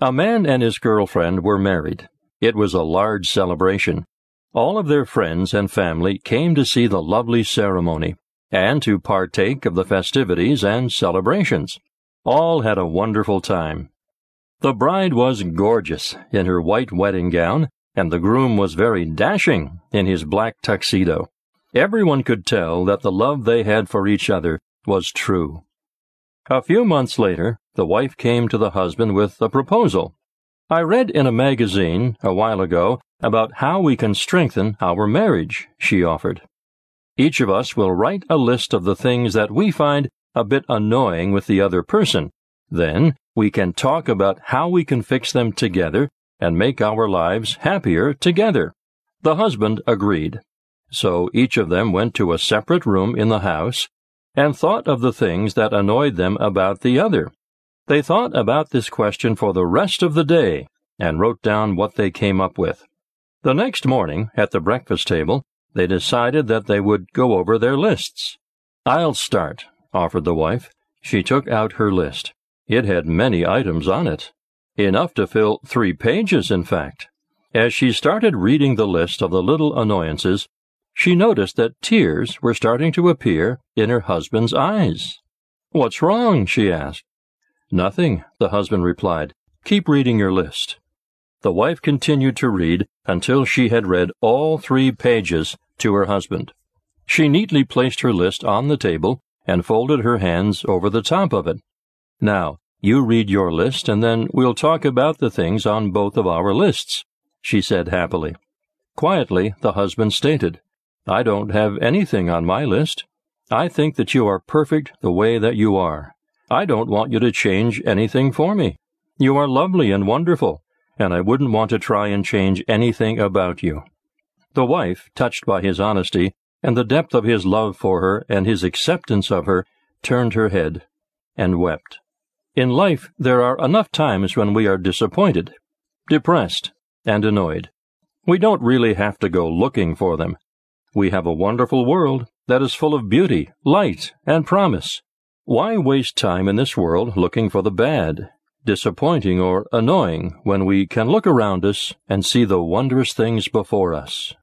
A man and his girlfriend were married. It was a large celebration. All of their friends and family came to see the lovely ceremony and to partake of the festivities and celebrations. All had a wonderful time. The bride was gorgeous in her white wedding gown, and the groom was very dashing in his black tuxedo. Everyone could tell that the love they had for each other was true. A few months later, the wife came to the husband with a proposal. I read in a magazine a while ago about how we can strengthen our marriage, she offered. Each of us will write a list of the things that we find a bit annoying with the other person. Then we can talk about how we can fix them together and make our lives happier together. The husband agreed. So each of them went to a separate room in the house and thought of the things that annoyed them about the other. They thought about this question for the rest of the day and wrote down what they came up with. The next morning, at the breakfast table, they decided that they would go over their lists. I'll start, offered the wife. She took out her list. It had many items on it. Enough to fill three pages, in fact. As she started reading the list of the little annoyances, she noticed that tears were starting to appear in her husband's eyes. What's wrong? she asked. Nothing, the husband replied. Keep reading your list. The wife continued to read until she had read all three pages to her husband. She neatly placed her list on the table and folded her hands over the top of it. Now, you read your list and then we'll talk about the things on both of our lists, she said happily. Quietly, the husband stated, I don't have anything on my list. I think that you are perfect the way that you are. I don't want you to change anything for me. You are lovely and wonderful, and I wouldn't want to try and change anything about you. The wife, touched by his honesty and the depth of his love for her and his acceptance of her, turned her head and wept. In life, there are enough times when we are disappointed, depressed, and annoyed. We don't really have to go looking for them. We have a wonderful world that is full of beauty, light, and promise. Why waste time in this world looking for the bad, disappointing, or annoying when we can look around us and see the wondrous things before us?